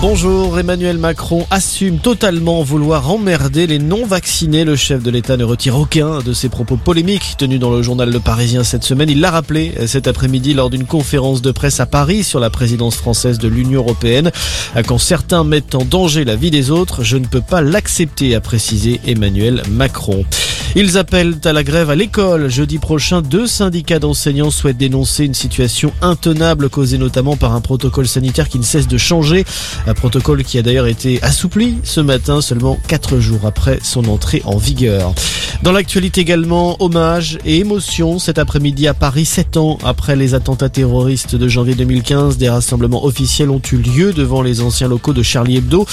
Bonjour, Emmanuel Macron assume totalement vouloir emmerder les non-vaccinés. Le chef de l'État ne retire aucun de ses propos polémiques tenus dans le journal Le Parisien cette semaine. Il l'a rappelé cet après-midi lors d'une conférence de presse à Paris sur la présidence française de l'Union européenne. Quand certains mettent en danger la vie des autres, je ne peux pas l'accepter, a précisé Emmanuel Macron. Ils appellent à la grève à l'école. Jeudi prochain, deux syndicats d'enseignants souhaitent dénoncer une situation intenable causée notamment par un protocole sanitaire qui ne cesse de changer. Un protocole qui a d'ailleurs été assoupli ce matin, seulement quatre jours après son entrée en vigueur. Dans l'actualité également, hommage et émotion cet après-midi à Paris, sept ans après les attentats terroristes de janvier 2015. Des rassemblements officiels ont eu lieu devant les anciens locaux de Charlie Hebdo,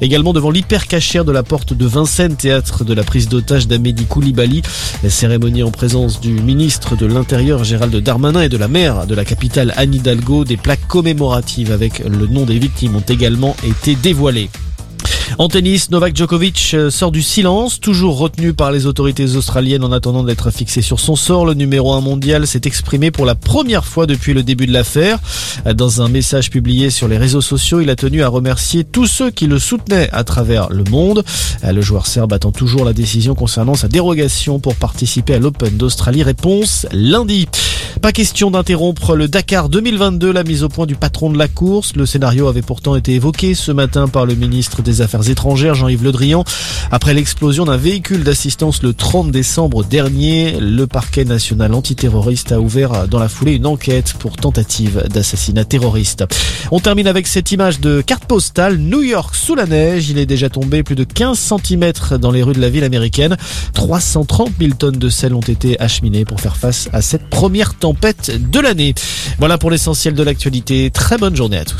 également devant l'hypercachère de la porte de Vincennes, théâtre de la prise d'otage d'Amédi Koulibaly. La cérémonie en présence du ministre de l'Intérieur Gérald Darmanin et de la maire de la capitale Anne Hidalgo. Des plaques commémoratives avec le nom des victimes ont également été dévoilées. En tennis, Novak Djokovic euh, sort du silence, toujours retenu par les autorités australiennes en attendant d'être fixé sur son sort. Le numéro 1 mondial s'est exprimé pour la première fois depuis le début de l'affaire. Dans un message publié sur les réseaux sociaux, il a tenu à remercier tous ceux qui le soutenaient à travers le monde. Le joueur serbe attend toujours la décision concernant sa dérogation pour participer à l'Open d'Australie. Réponse lundi. Pas question d'interrompre le Dakar 2022, la mise au point du patron de la course. Le scénario avait pourtant été évoqué ce matin par le ministre des Étrangères, Jean-Yves Le Drian. Après l'explosion d'un véhicule d'assistance le 30 décembre dernier, le parquet national antiterroriste a ouvert dans la foulée une enquête pour tentative d'assassinat terroriste. On termine avec cette image de carte postale, New York sous la neige. Il est déjà tombé plus de 15 cm dans les rues de la ville américaine. 330 000 tonnes de sel ont été acheminées pour faire face à cette première tempête de l'année. Voilà pour l'essentiel de l'actualité. Très bonne journée à tous.